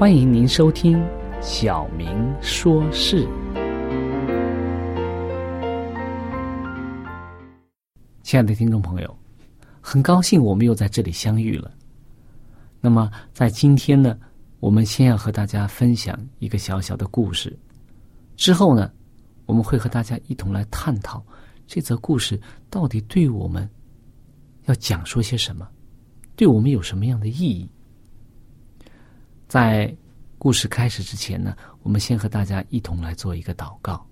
欢迎您收听《小明说事》。亲爱的听众朋友，很高兴我们又在这里相遇了。那么，在今天呢，我们先要和大家分享一个小小的故事。之后呢，我们会和大家一同来探讨这则故事到底对我们要讲说些什么，对我们有什么样的意义。在故事开始之前呢，我们先和大家一同来做一个祷告。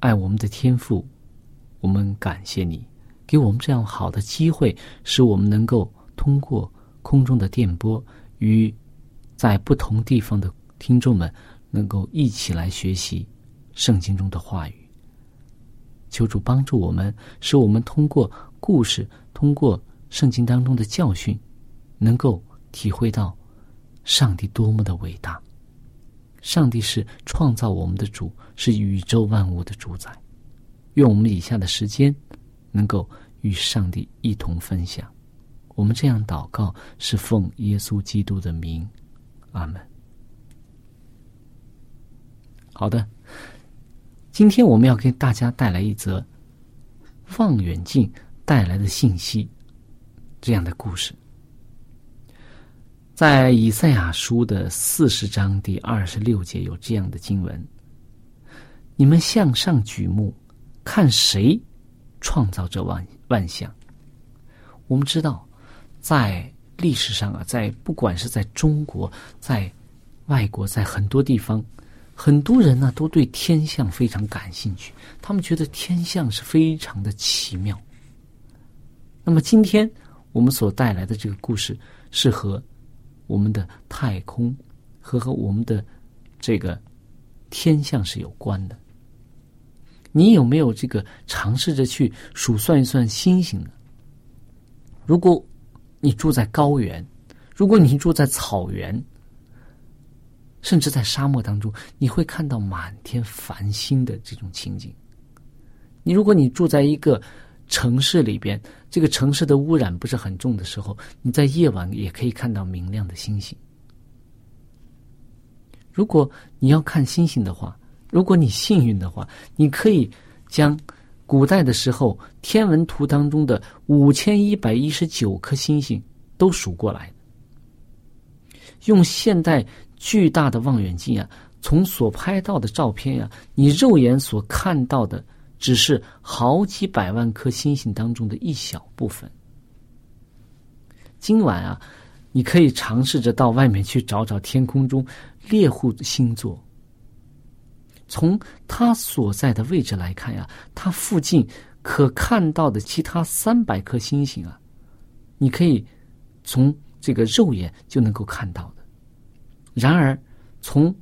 爱我们的天父，我们感谢你给我们这样好的机会，使我们能够通过空中的电波与在不同地方的听众们能够一起来学习圣经中的话语。求主帮助我们，使我们通过故事，通过圣经当中的教训，能够。体会到，上帝多么的伟大！上帝是创造我们的主，是宇宙万物的主宰。愿我们以下的时间，能够与上帝一同分享。我们这样祷告，是奉耶稣基督的名，阿门。好的，今天我们要给大家带来一则望远镜带来的信息，这样的故事。在以赛亚书的四十章第二十六节有这样的经文：“你们向上举目，看谁创造这万万象？”我们知道，在历史上啊，在不管是在中国，在外国，在很多地方，很多人呢都对天象非常感兴趣，他们觉得天象是非常的奇妙。那么，今天我们所带来的这个故事是和。我们的太空和和我们的这个天象是有关的。你有没有这个尝试着去数算一算星星呢？如果你住在高原，如果你住在草原，甚至在沙漠当中，你会看到满天繁星的这种情景。你如果你住在一个。城市里边，这个城市的污染不是很重的时候，你在夜晚也可以看到明亮的星星。如果你要看星星的话，如果你幸运的话，你可以将古代的时候天文图当中的五千一百一十九颗星星都数过来。用现代巨大的望远镜啊，从所拍到的照片呀，你肉眼所看到的只是好几百万颗星星当中的一小部分。今晚啊，你可以尝试着到外面去找找天空中猎户星座。从它所在的位置来看呀，它附近可看到的其他三百颗星星啊，你可以从这个肉眼就能够看到的。然而，从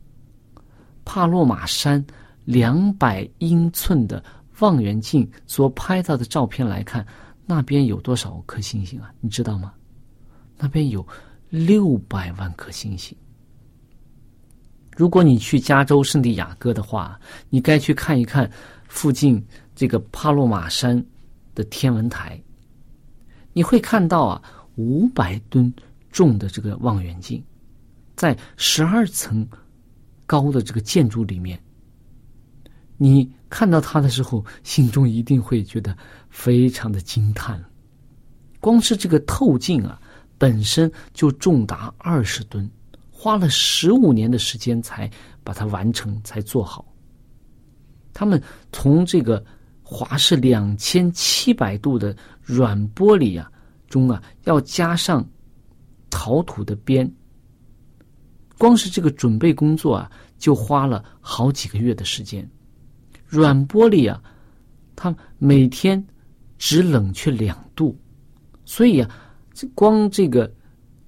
帕洛马山两百英寸的望远镜所拍到的照片来看，那边有多少颗星星啊？你知道吗？那边有六百万颗星星。如果你去加州圣地亚哥的话，你该去看一看附近这个帕洛马山的天文台。你会看到啊，五百吨重的这个望远镜，在十二层高的这个建筑里面，你看到它的时候，心中一定会觉得非常的惊叹。光是这个透镜啊，本身就重达二十吨。花了十五年的时间才把它完成，才做好。他们从这个华氏两千七百度的软玻璃啊中啊，要加上陶土的边，光是这个准备工作啊，就花了好几个月的时间。软玻璃啊，它每天只冷却两度，所以啊，这光这个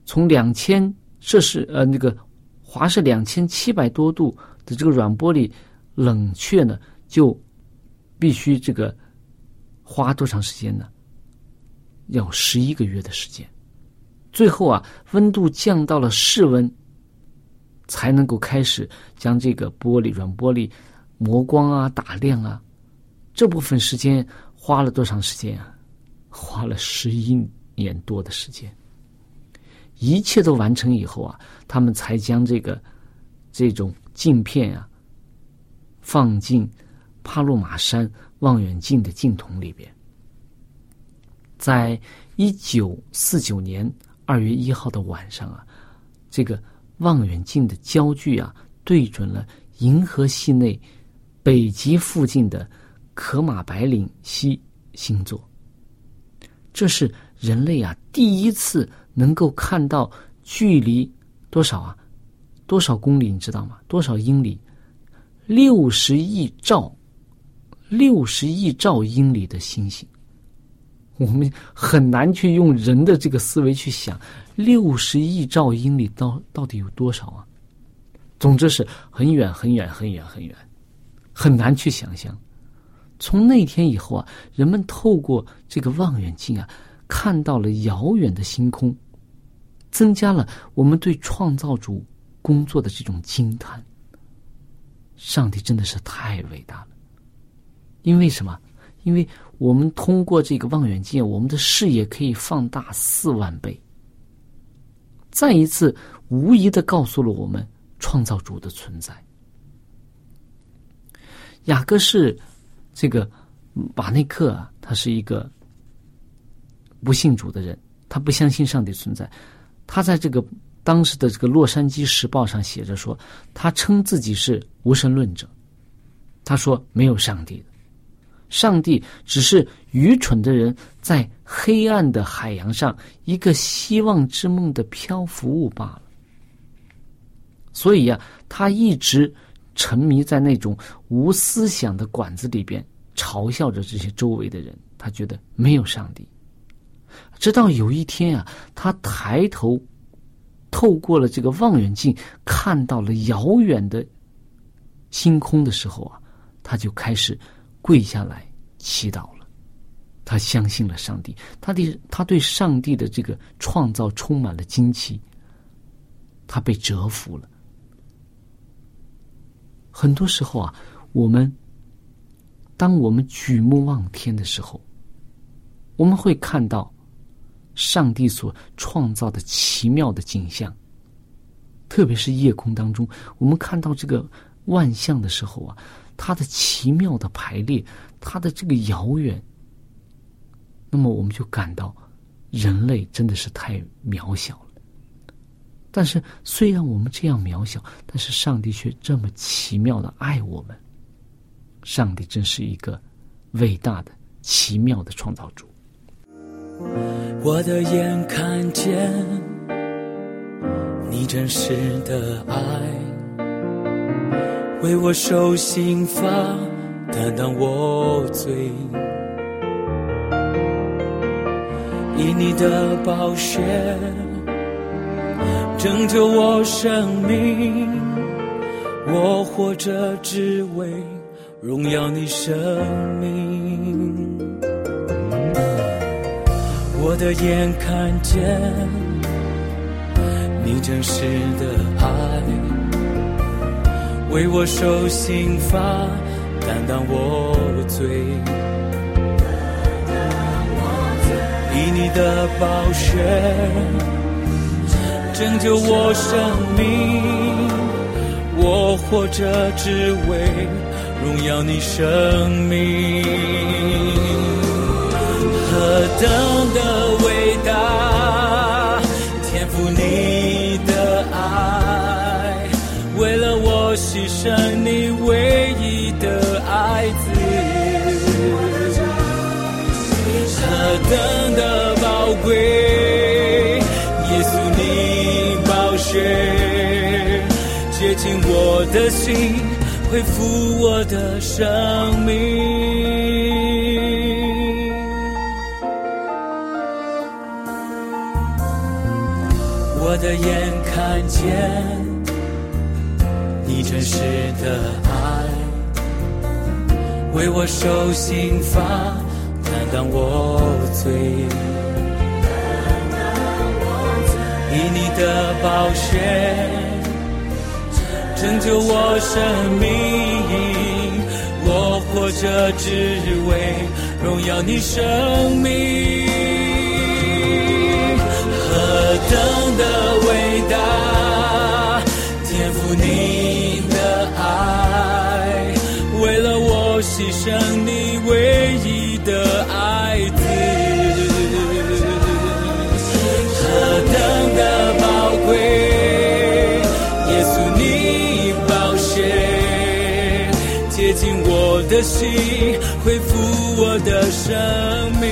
从两千。摄氏呃，那个华氏两千七百多度的这个软玻璃冷却呢，就必须这个花多长时间呢？要十一个月的时间。最后啊，温度降到了室温，才能够开始将这个玻璃软玻璃磨光啊、打亮啊。这部分时间花了多长时间啊？花了十一年多的时间。一切都完成以后啊，他们才将这个这种镜片啊放进帕洛马山望远镜的镜筒里边。在一九四九年二月一号的晚上啊，这个望远镜的焦距啊对准了银河系内北极附近的可马白领星星座。这是人类啊第一次。能够看到距离多少啊？多少公里？你知道吗？多少英里？六十亿兆，六十亿兆英里的星星，我们很难去用人的这个思维去想，六十亿兆英里到到底有多少啊？总之是很远很远很远很远，很难去想象。从那天以后啊，人们透过这个望远镜啊，看到了遥远的星空。增加了我们对创造主工作的这种惊叹。上帝真的是太伟大了，因为什么？因为我们通过这个望远镜，我们的视野可以放大四万倍。再一次，无疑的告诉了我们创造主的存在。雅各是这个马内克啊，他是一个不信主的人，他不相信上帝存在。他在这个当时的这个《洛杉矶时报》上写着说，他称自己是无神论者。他说没有上帝，上帝只是愚蠢的人在黑暗的海洋上一个希望之梦的漂浮物罢了。所以呀，他一直沉迷在那种无思想的馆子里边，嘲笑着这些周围的人。他觉得没有上帝。直到有一天啊，他抬头，透过了这个望远镜，看到了遥远的星空的时候啊，他就开始跪下来祈祷了。他相信了上帝，他的他对上帝的这个创造充满了惊奇。他被折服了。很多时候啊，我们当我们举目望天的时候，我们会看到。上帝所创造的奇妙的景象，特别是夜空当中，我们看到这个万象的时候啊，它的奇妙的排列，它的这个遥远，那么我们就感到人类真的是太渺小了。但是，虽然我们这样渺小，但是上帝却这么奇妙的爱我们。上帝真是一个伟大的、奇妙的创造主。我的眼看见你真实的爱，为我受刑罚，担当我罪。以你的宝血拯救我生命，我活着只为荣耀你生命。我的眼看见你真实的爱，为我受刑罚，担当我罪。以你的宝血拯救我生命，我活着只为荣耀你生命。何等的伟大，天赋你的爱，为了我牺牲你唯一的爱子。何等的宝贵，血接近我的心，恢复我的生命。我的眼看见你真实的爱，为我受刑罚，担当我罪。以你的宝血拯救我生命，我活着只为荣耀你生命。何等的伟大，天赋你的爱，为了我牺牲你唯一的爱的心，恢复我的生命。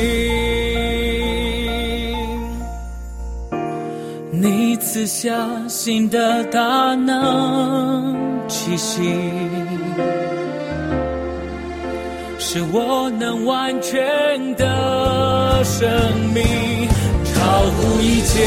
你赐下新的大能气息，使我能完全的生命，超乎一切。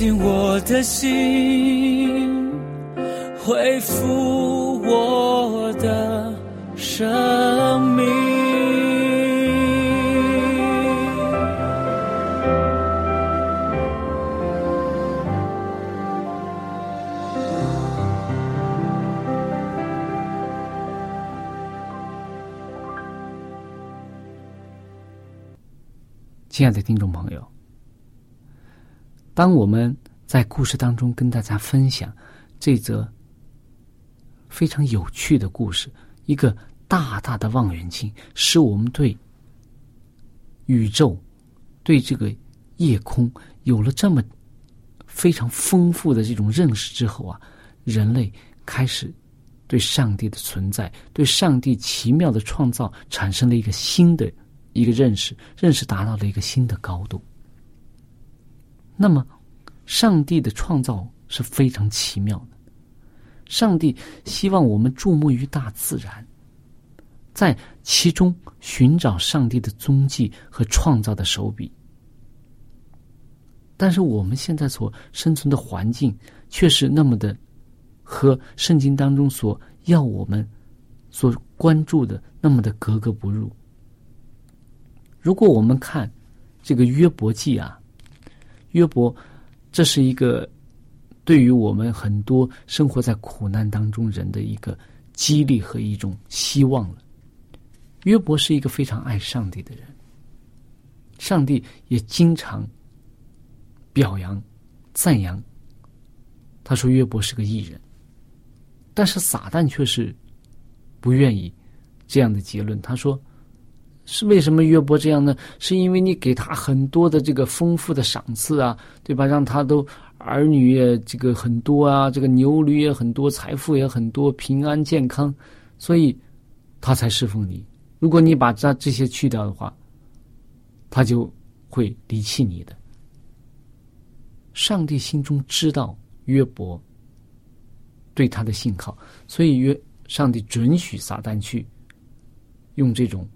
接近我的心，恢复我的生命。亲爱的听众朋友，当我们在故事当中跟大家分享这则非常有趣的故事，一个大大的望远镜，使我们对宇宙、对这个夜空有了这么非常丰富的这种认识之后啊，人类开始对上帝的存在、对上帝奇妙的创造产生了一个新的一个认识，认识达到了一个新的高度。那么，上帝的创造是非常奇妙的。上帝希望我们注目于大自然，在其中寻找上帝的踪迹和创造的手笔。但是我们现在所生存的环境却是那么的，和圣经当中所要我们所关注的那么的格格不入。如果我们看这个约伯记啊，约伯，这是一个对于我们很多生活在苦难当中人的一个激励和一种希望了。约伯是一个非常爱上帝的人，上帝也经常。表扬、赞扬，他说约伯是个艺人，但是撒旦却是不愿意这样的结论。他说：“是为什么约伯这样呢？是因为你给他很多的这个丰富的赏赐啊，对吧？让他都儿女也这个很多啊，这个牛驴也很多，财富也很多，平安健康，所以他才侍奉你。如果你把这这些去掉的话，他就会离弃你的。”上帝心中知道约伯对他的信靠，所以约上帝准许撒旦去用这种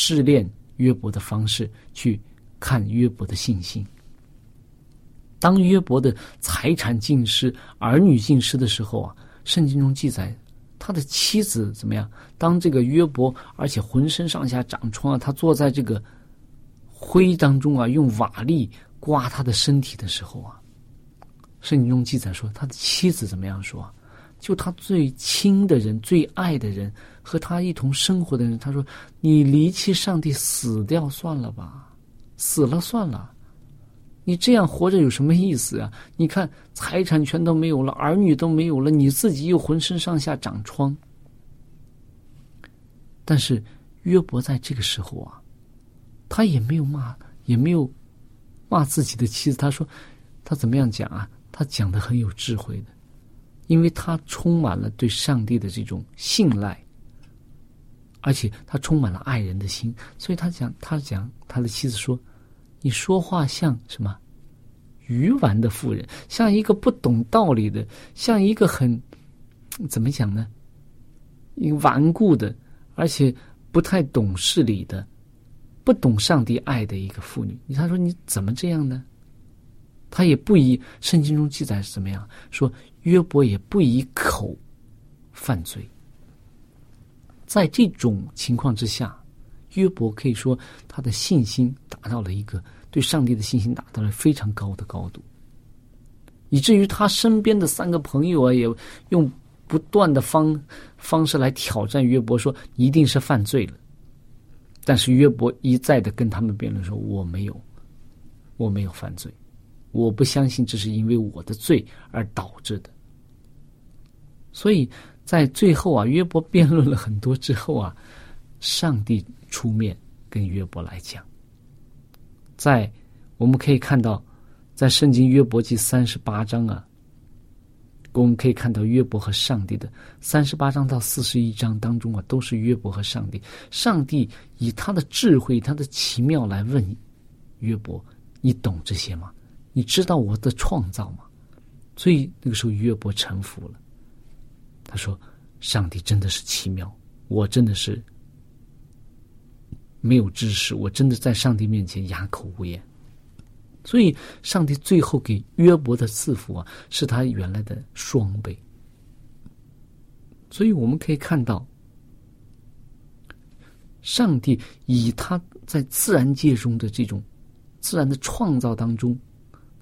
试炼约伯的方式去看约伯的信心。当约伯的财产尽失、儿女尽失的时候啊，圣经中记载他的妻子怎么样？当这个约伯而且浑身上下长疮啊，他坐在这个灰当中啊，用瓦砾。刮他的身体的时候啊，圣经中记载说，他的妻子怎么样说？就他最亲的人、最爱的人和他一同生活的人，他说：“你离弃上帝，死掉算了吧，死了算了。你这样活着有什么意思啊？你看财产全都没有了，儿女都没有了，你自己又浑身上下长疮。但是约伯在这个时候啊，他也没有骂，也没有。”骂自己的妻子，他说：“他怎么样讲啊？他讲的很有智慧的，因为他充满了对上帝的这种信赖，而且他充满了爱人的心，所以他讲，他讲他的妻子说：‘你说话像什么？愚顽的妇人，像一个不懂道理的，像一个很怎么讲呢？一个顽固的，而且不太懂事理的。’”不懂上帝爱的一个妇女，他说你怎么这样呢？他也不以圣经中记载是怎么样说，约伯也不以口犯罪。在这种情况之下，约伯可以说他的信心达到了一个对上帝的信心达到了非常高的高度，以至于他身边的三个朋友啊，也用不断的方方式来挑战约伯，说一定是犯罪了。但是约伯一再的跟他们辩论说：“我没有，我没有犯罪，我不相信这是因为我的罪而导致的。”所以在最后啊，约伯辩论了很多之后啊，上帝出面跟约伯来讲，在我们可以看到，在圣经约伯记三十八章啊。我们可以看到约伯和上帝的三十八章到四十一章当中啊，都是约伯和上帝。上帝以他的智慧、他的奇妙来问约伯：“你懂这些吗？你知道我的创造吗？”所以那个时候约伯臣服了。他说：“上帝真的是奇妙，我真的是没有知识，我真的在上帝面前哑口无言。”所以，上帝最后给约伯的赐福啊，是他原来的双倍。所以我们可以看到，上帝以他在自然界中的这种自然的创造当中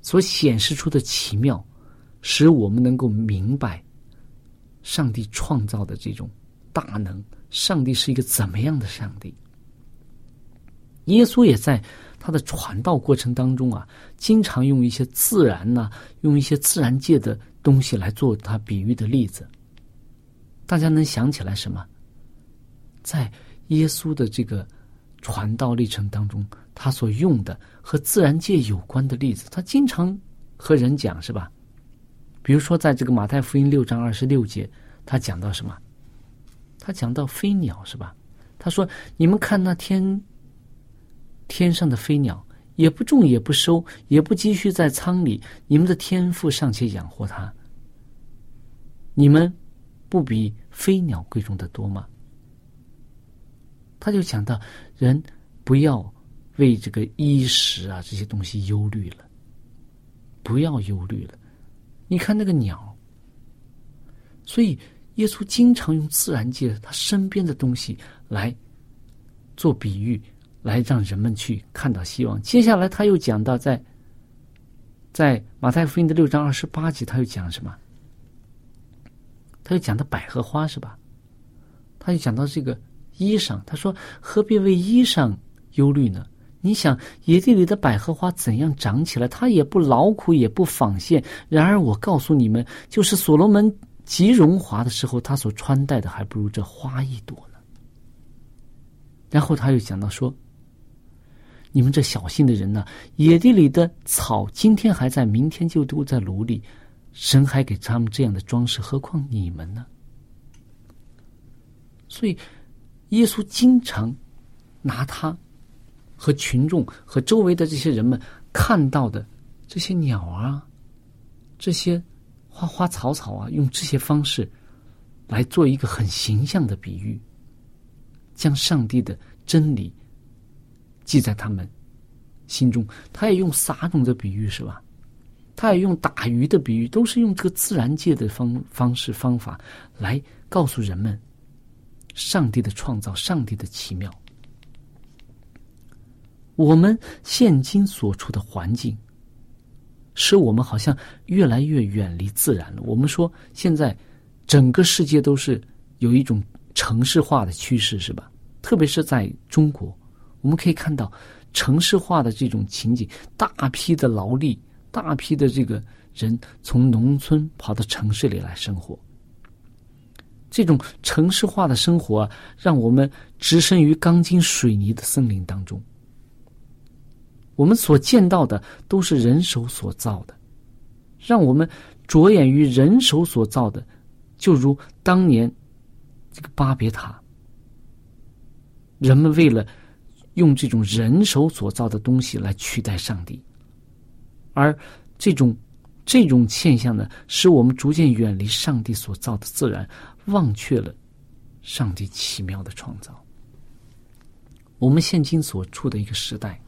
所显示出的奇妙，使我们能够明白上帝创造的这种大能。上帝是一个怎么样的上帝？耶稣也在。他的传道过程当中啊，经常用一些自然呐，用一些自然界的东西来做他比喻的例子。大家能想起来什么？在耶稣的这个传道历程当中，他所用的和自然界有关的例子，他经常和人讲，是吧？比如说，在这个马太福音六章二十六节，他讲到什么？他讲到飞鸟，是吧？他说：“你们看那天。”天上的飞鸟，也不种也不收，也不积蓄在仓里，你们的天赋尚且养活它，你们不比飞鸟贵重的多吗？他就讲到，人不要为这个衣食啊这些东西忧虑了，不要忧虑了。你看那个鸟，所以耶稣经常用自然界他身边的东西来做比喻。来让人们去看到希望。接下来他又讲到，在在马太福音的六章二十八节，他又讲什么？他又讲到百合花是吧？他又讲到这个衣裳，他说：“何必为衣裳忧虑呢？你想野地里的百合花怎样长起来？它也不劳苦，也不纺线。然而我告诉你们，就是所罗门极荣华的时候，他所穿戴的还不如这花一朵呢。”然后他又讲到说。你们这小心的人呢？野地里的草今天还在，明天就都在炉里。神还给他们这样的装饰，何况你们呢？所以，耶稣经常拿他和群众和周围的这些人们看到的这些鸟啊，这些花花草草啊，用这些方式来做一个很形象的比喻，将上帝的真理。记在他们心中，他也用撒种的比喻是吧？他也用打鱼的比喻，都是用这个自然界的方方式方法来告诉人们上帝的创造，上帝的奇妙。我们现今所处的环境，使我们好像越来越远离自然了。我们说，现在整个世界都是有一种城市化的趋势，是吧？特别是在中国。我们可以看到，城市化的这种情景，大批的劳力，大批的这个人从农村跑到城市里来生活。这种城市化的生活啊，让我们置身于钢筋水泥的森林当中。我们所见到的都是人手所造的，让我们着眼于人手所造的，就如当年这个巴别塔，人们为了。用这种人手所造的东西来取代上帝，而这种这种现象呢，使我们逐渐远离上帝所造的自然，忘却了上帝奇妙的创造。我们现今所处的一个时代，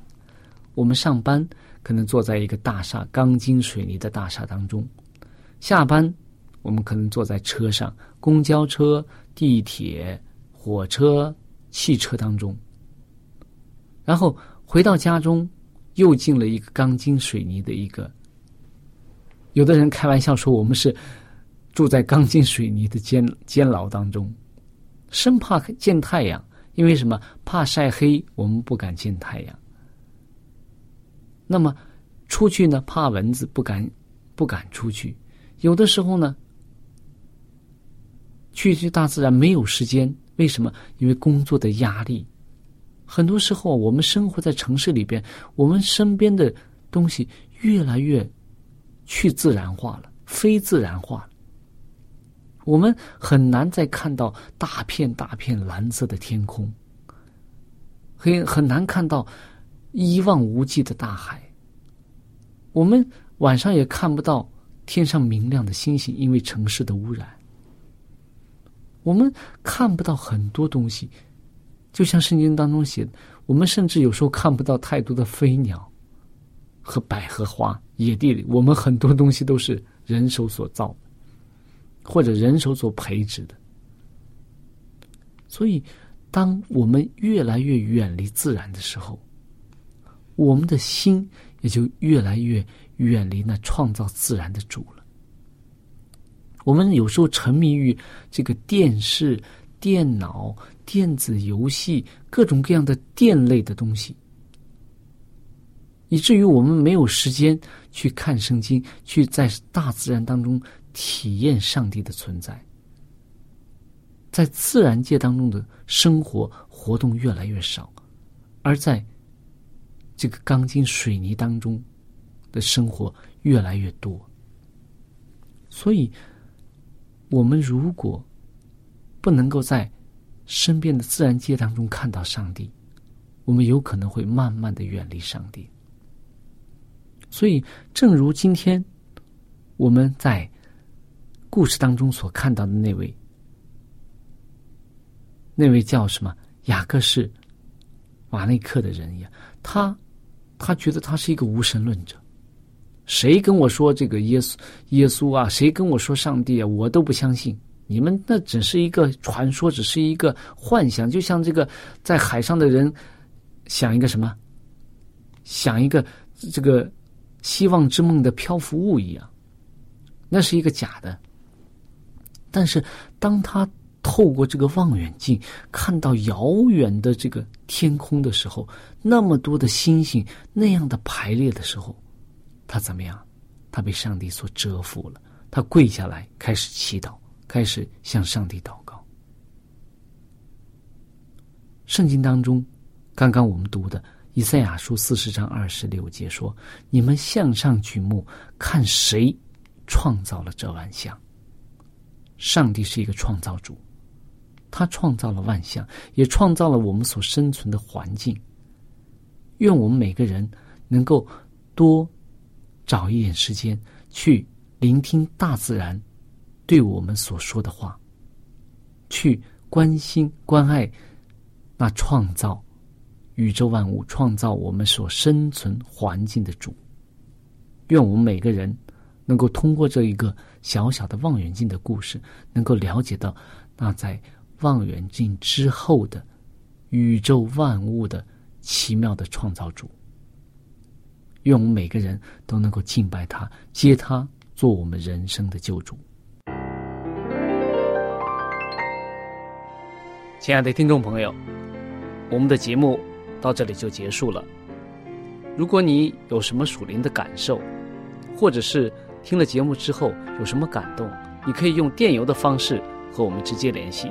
我们上班可能坐在一个大厦钢筋水泥的大厦当中，下班我们可能坐在车上，公交车、地铁、火车、汽车当中。然后回到家中，又进了一个钢筋水泥的一个。有的人开玩笑说，我们是住在钢筋水泥的监监牢当中，生怕见太阳，因为什么？怕晒黑，我们不敢见太阳。那么出去呢？怕蚊子，不敢不敢出去。有的时候呢，去去大自然没有时间，为什么？因为工作的压力。很多时候，我们生活在城市里边，我们身边的东西越来越去自然化了，非自然化了。我们很难再看到大片大片蓝色的天空，很很难看到一望无际的大海。我们晚上也看不到天上明亮的星星，因为城市的污染。我们看不到很多东西。就像圣经当中写的，我们甚至有时候看不到太多的飞鸟和百合花。野地里，我们很多东西都是人手所造，或者人手所培植的。所以，当我们越来越远离自然的时候，我们的心也就越来越远离那创造自然的主了。我们有时候沉迷于这个电视、电脑。电子游戏，各种各样的电类的东西，以至于我们没有时间去看圣经，去在大自然当中体验上帝的存在。在自然界当中的生活活动越来越少，而在这个钢筋水泥当中的生活越来越多。所以，我们如果不能够在身边的自然界当中看到上帝，我们有可能会慢慢的远离上帝。所以，正如今天我们在故事当中所看到的那位，那位叫什么雅各是瓦内克的人一样，他他觉得他是一个无神论者。谁跟我说这个耶稣耶稣啊？谁跟我说上帝啊？我都不相信。你们那只是一个传说，只是一个幻想，就像这个在海上的人想一个什么，想一个这个希望之梦的漂浮物一样，那是一个假的。但是当他透过这个望远镜看到遥远的这个天空的时候，那么多的星星那样的排列的时候。他怎么样？他被上帝所折服了。他跪下来，开始祈祷，开始向上帝祷告。圣经当中，刚刚我们读的以赛亚书四十章二十六节说：“你们向上举目，看谁创造了这万象？”上帝是一个创造主，他创造了万象，也创造了我们所生存的环境。愿我们每个人能够多。找一点时间去聆听大自然对我们所说的话，去关心关爱那创造宇宙万物、创造我们所生存环境的主。愿我们每个人能够通过这一个小小的望远镜的故事，能够了解到那在望远镜之后的宇宙万物的奇妙的创造主。愿我们每个人都能够敬拜他，接他做我们人生的救主。亲爱的听众朋友，我们的节目到这里就结束了。如果你有什么属灵的感受，或者是听了节目之后有什么感动，你可以用电邮的方式和我们直接联系。